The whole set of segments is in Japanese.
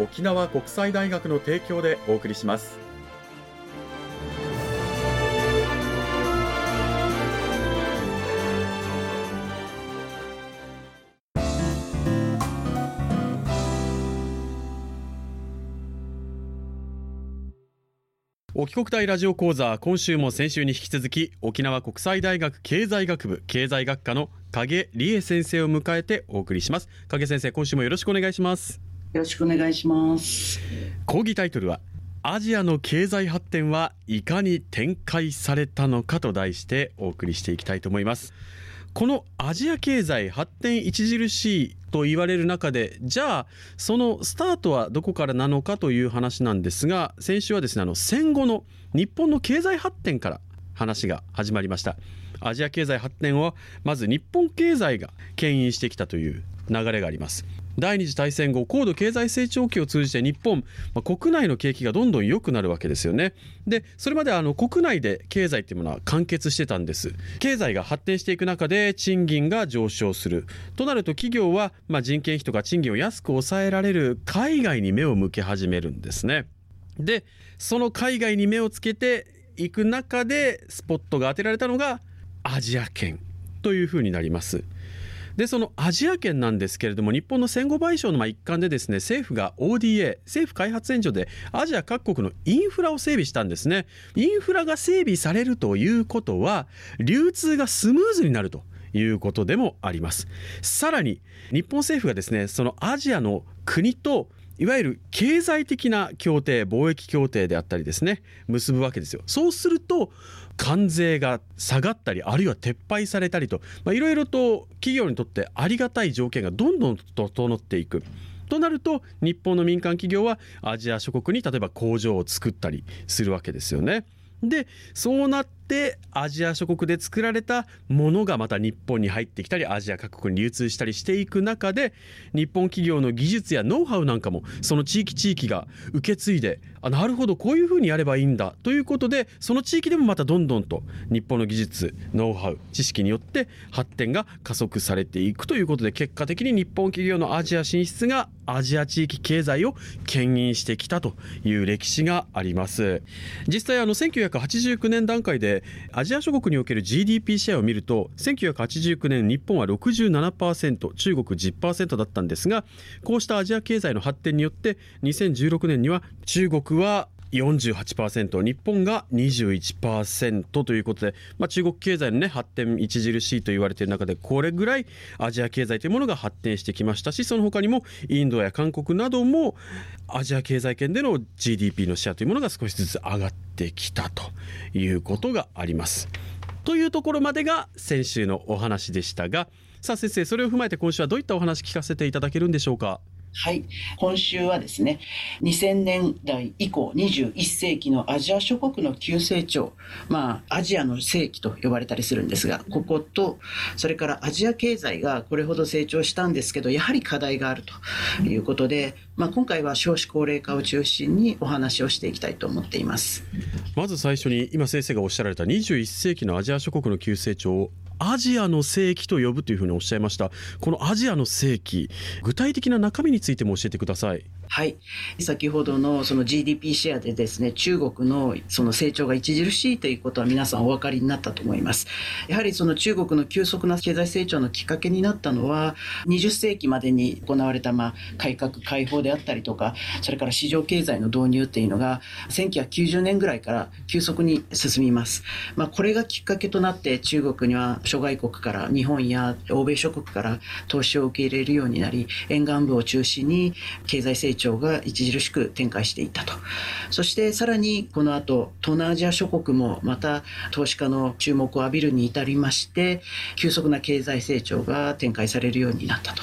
沖縄国際大学の提供でお送りします。沖国大ラジオ講座今週も先週に引き続き沖縄国際大学経済学部経済学科の影理恵先生を迎えてお送りします。影先生今週もよろしくお願いします。よろしくお願いします。講義タイトルはアジアの経済発展はいかに展開されたのかと題してお送りしていきたいと思います。このアジア経済発展著しいと言われる中でじゃあそのスタートはどこからなのかという話なんですが先週はですねあの戦後の日本の経済発展から話が始まりました。アジア経済発展はまず日本経済が牽引してきたという流れがあります。第二次大戦後高度経済成長期を通じて日本、まあ、国内の景気がどんどん良くなるわけですよね。でそれまであの国内で経済っていうものは完結してたんです。経済が発展していく中で賃金が上昇する。となると企業は、まあ、人件費とか賃金を安く抑えられる海外に目を向け始めるんですね。でその海外に目をつけていく中でスポットが当てられたのがアジア圏というふうになります。でそのアジア圏なんですけれども日本の戦後賠償の一環でですね政府が ODA 政府開発援助でアジア各国のインフラを整備したんですね。インフラが整備されるということは流通がスムーズになるということでもあります。さらに日本政府がですねそのアジアの国といわゆる経済的な協定貿易協定であったりですね結ぶわけですよ。そうすると関税が下がったりあるいは撤廃されたりといろいろと企業にとってありがたい条件がどんどん整っていく。となると日本の民間企業はアジア諸国に例えば工場を作ったりするわけですよね。でそうなってアジア諸国で作られたものがまた日本に入ってきたりアジア各国に流通したりしていく中で日本企業の技術やノウハウなんかもその地域地域が受け継いであなるほどこういうふうにやればいいんだということでその地域でもまたどんどんと日本の技術ノウハウ知識によって発展が加速されていくということで結果的に日本企業のアジア進出がアジア地域経済を牽引してきたという歴史があります。実際あの1989年段階でアジア諸国における GDP シェアを見ると1989年日本は67%中国10%だったんですがこうしたアジア経済の発展によって2016年には中国は48%日本が21%ということで、まあ、中国経済の、ね、発展著しいと言われている中でこれぐらいアジア経済というものが発展してきましたしその他にもインドや韓国などもアジア経済圏での GDP のシェアというものが少しずつ上がってきたということがあります。というところまでが先週のお話でしたがさあ先生それを踏まえて今週はどういったお話聞かせていただけるんでしょうか？はい。今週はですね、2000年代以降21世紀のアジア諸国の急成長、まあ、アジアの世紀と呼ばれたりするんですが、ここと、それからアジア経済がこれほど成長したんですけど、やはり課題があるということで、まあ、今回は少子高齢化を中心にお話をしていきたいと思っています。まず最初に、今先生がおっしゃられた21世紀のアジア諸国の急成長をアジアの世紀と呼ぶというふうにおっしゃいました。このアジアの世紀具体的な中身についても教えてください。はい。先ほどのその GDP シェアでですね、中国のその成長が著しいということは皆さんお分かりになったと思います。やはりその中国の急速な経済成長のきっかけになったのは、20世紀までに行われたまあ改革開放であったりとか、それから市場経済の導入っていうのが、1990年ぐらいから急速に進みます。まあこれがきっかけとなって中国には諸外国から日本や欧米諸国から投資を受け入れるようになり、沿岸部を中心に経済成長長が著しく展開していったと。そしてさらにこの後、東南アジア諸国もまた投資家の注目を浴びるに至りまして、急速な経済成長が展開されるようになったと。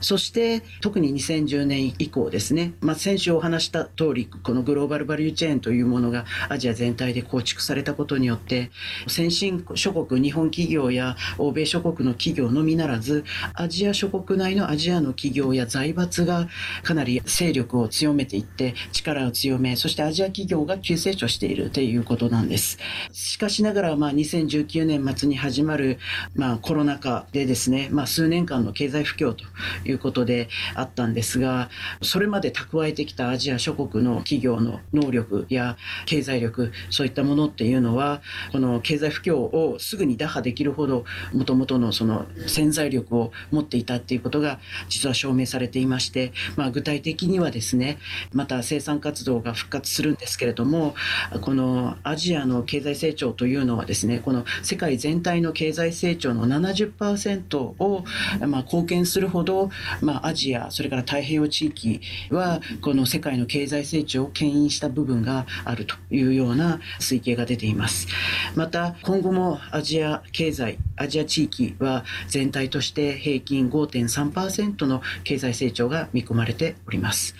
そして特に2010年以降ですね、まあ、先週お話した通りこのグローバルバリューチェーンというものがアジア全体で構築されたことによって先進諸国日本企業や欧米諸国の企業のみならずアジア諸国内のアジアの企業や財閥がかなり勢力を強めていって力を強めそしてアジア企業が急成長しているということなんです。しかしながらまあ2019年末に始まるまあコロナ禍でですね、まあ、数年間の経済不況ということであったんですが、それまで蓄えてきたアジア諸国の企業の能力や経済力、そういったものっていうのは、この経済不況をすぐに打破できるほど、もともとのその潜在力を持っていたっていうことが実は証明されていまして、まあ、具体的にはですね、また生産活動が復活するんですけれども、このアジアの経済成長というのはですね、この世界全体の経済成長の70%を、まあ、貢献するほどまあ、アジア、それから太平洋地域は、この世界の経済成長を牽引した部分があるというような推計が出ています。また、今後もアジア経済、アジア地域は全体として平均5.3%の経済成長が見込まれております。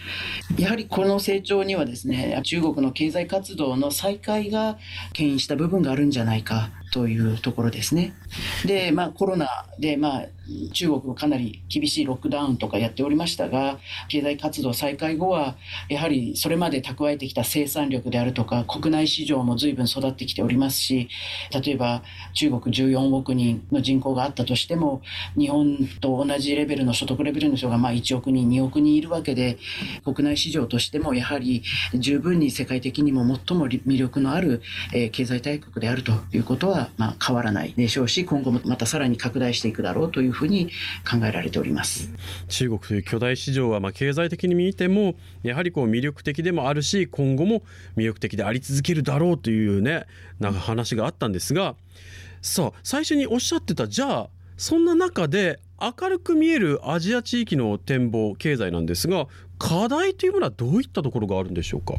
やはりこの成長にはですね、中国の経済活動の再開が牽引した部分があるんじゃないかというところですね。で、まあコロナで、まあ中国もかなり厳しいロックダウンとかやっておりましたが、経済活動再開後は、やはりそれまで蓄えてきた生産力であるとか、国内市場も随分育ってきておりますし、例えば中国14億人の人口があったとしても、日本と同じレベルの所得レベルの人がまあ1億人、2億人いるわけで、国内市場としてもやはり十分に世界的にも最も魅力のある、経済大国であるということはま変わらないでしょうし、今後もまたさらに拡大していくだろうというふうに考えられております。中国という巨大市場はま経済的に見てもやはりこう魅力的でもあるし今後も魅力的であり続けるだろうというねなんか話があったんですがさあ最初におっしゃってたじゃあそんな中で明るく見えるアジア地域の展望経済なんですが課題というものはどういったところがあるんでしょうか？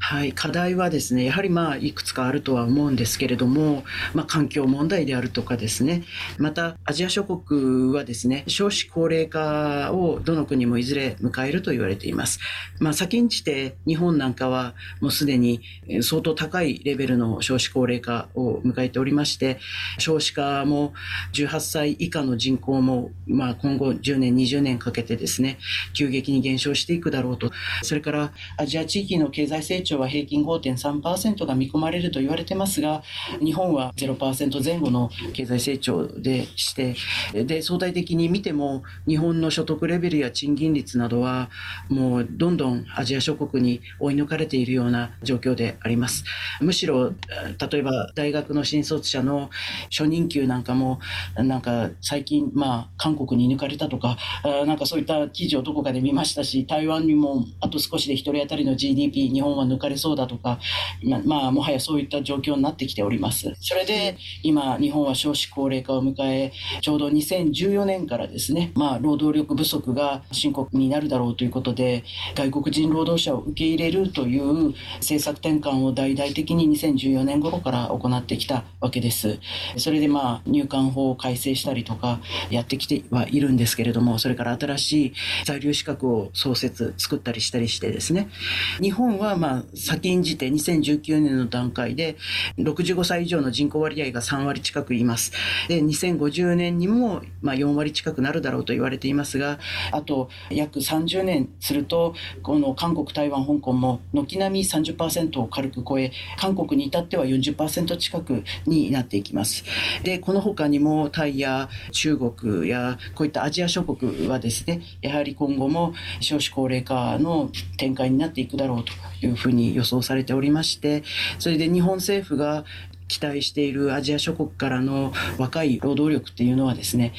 はい、課題はですね、やはりまあ、いくつかあるとは思うんですけれども、まあ、環境問題であるとかですね、また、アジア諸国はですね、少子高齢化をどの国もいずれ迎えると言われています。まあ、先んじて、日本なんかはもうすでに相当高いレベルの少子高齢化を迎えておりまして、少子化も18歳以下の人口も、まあ、今後10年、20年かけてですね、急激に減少していくだろうと。それから、アジア地域の経済成長長は平均5.3%が見込まれると言われてますが、日本は0%前後の経済成長でして、で、相対的に見ても、日本の所得レベルや賃金率などは、もうどんどんアジア諸国に追い抜かれているような状況であります。むしろ、例えば大学の新卒者の初任給なんかも、なんか最近、まあ、韓国に抜かれたとか、なんかそういった記事をどこかで見ましたし、台湾にもあと少しで1人当たりの GDP、日本は抜抜かれそうだとか、まあ、もはやそういった状況になってきております。それで、今、日本は少子高齢化を迎え、ちょうど2014年からですね、まあ、労働力不足が深刻になるだろうということで、外国人労働者を受け入れるという政策転換を大々的に2014年頃から行ってきたわけです。それでまあ、入管法を改正したりとか、やってきてはいるんですけれども、それから新しい在留資格を創設、作ったりしたりしてですね、日本はまあ、先んじて2019年の段階で65歳以上の人口割合が3割近くいます。で2050年にもまあ4割近くなるだろうと言われていますがあと約30年するとこの韓国台湾香港も軒並み30%を軽く超え韓国に至っては40%近くになっていきます。でこの他にもタイや中国やこういったアジア諸国はですねやはり今後も少子高齢化の展開になっていくだろうというふうに予想されておりましてそれで日本政府が期待しているアジア諸国からの若い労働力っていうのはですね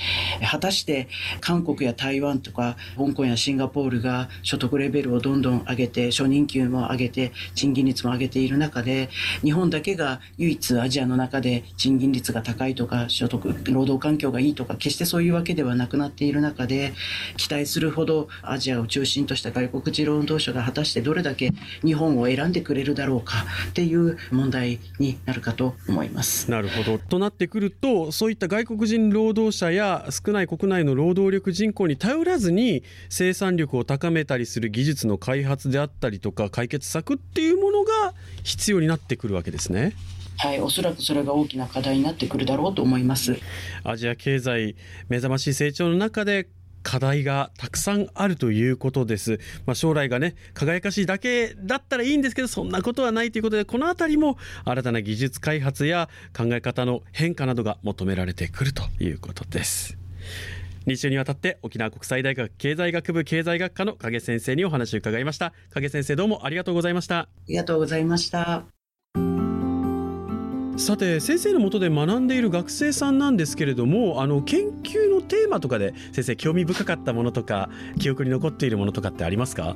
果たして韓国や台湾とか香港やシンガポールが所得レベルをどんどん上げて初任給も上げて賃金率も上げている中で日本だけが唯一アジアの中で賃金率が高いとか所得労働環境がいいとか決してそういうわけではなくなっている中で期待するほどアジアを中心とした外国人労働者が果たしてどれだけ日本を選んでくれるだろうかっていう問題になるかと思いますなるほどとなってくるとそういった外国人労働者や少ない国内の労働力人口に頼らずに生産力を高めたりする技術の開発であったりとか解決策っていうものが必要になってくるわけですね。はい、おそらくそれが大きな課題になってくるだろうと思います。アジア経済目覚ましい成長の中で課題がたくさんあるということです。まあ、将来がね、輝かしいだけだったらいいんですけど、そんなことはないということで、このあたりも新たな技術開発や考え方の変化などが求められてくるということです。2週にわたって沖縄国際大学経済学部経済学科の影先生にお話を伺いました影先生どうもありがとうございましたありがとうございましたさて先生のもとで学んでいる学生さんなんですけれどもあの研究のテーマとかで先生興味深かったものとか記憶に残っているものとかってありますか？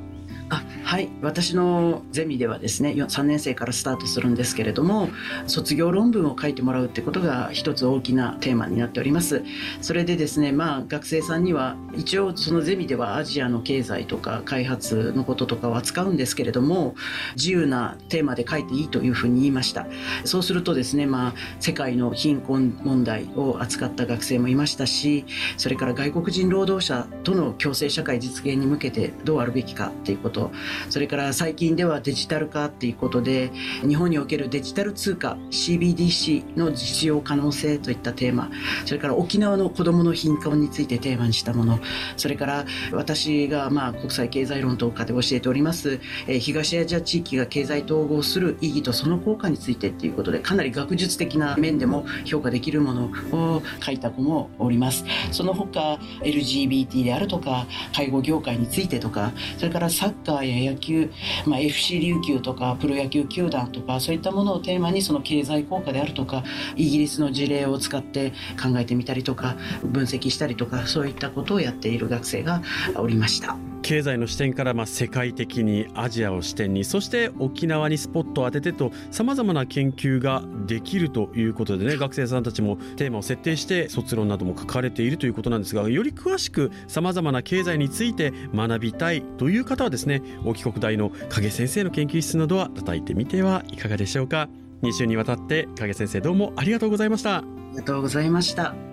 はい。私のゼミではですね3年生からスタートするんですけれども卒業論文を書いてもらうってことが一つ大きなテーマになっております。それでですねまあ学生さんには一応そのゼミではアジアの経済とか開発のこととかを扱うんですけれども自由なテーマで書いていいというふうに言いました。そうするとですねまあ世界の貧困問題を扱った学生もいましたしそれから外国人労働者との共生社会実現に向けてどうあるべきかっていうことことそれから最近ではデジタル化っていうことで日本におけるデジタル通貨 CBDC の実用可能性といったテーマそれから沖縄の子どもの貧困についてテーマにしたものそれから私がまあ国際経済論とかで教えております、え東アジア地域が経済統合する意義とその効果についてっていうことでかなり学術的な面でも評価できるものを書いた子もおります。その他 LGBT であるとか介護業界についてとかそれからサッカーや野球、まあ、FC 琉球とかプロ野球球団とかそういったものをテーマにその経済効果であるとかイギリスの事例を使って考えてみたりとか分析したりとかそういったことをやっている学生がおりました。経済の視点からま世界的にアジアを視点にそして沖縄にスポットを当ててとさまざまな研究ができるということでね学生さんたちもテーマを設定して卒論なども書かれているということなんですがより詳しくさまざまな経済について学びたいという方はですね沖国大の影先生の研究室などは叩いてみてはいかがでしょうか。2週にわたって影先生どうもありがとうございました。ありがとうございました。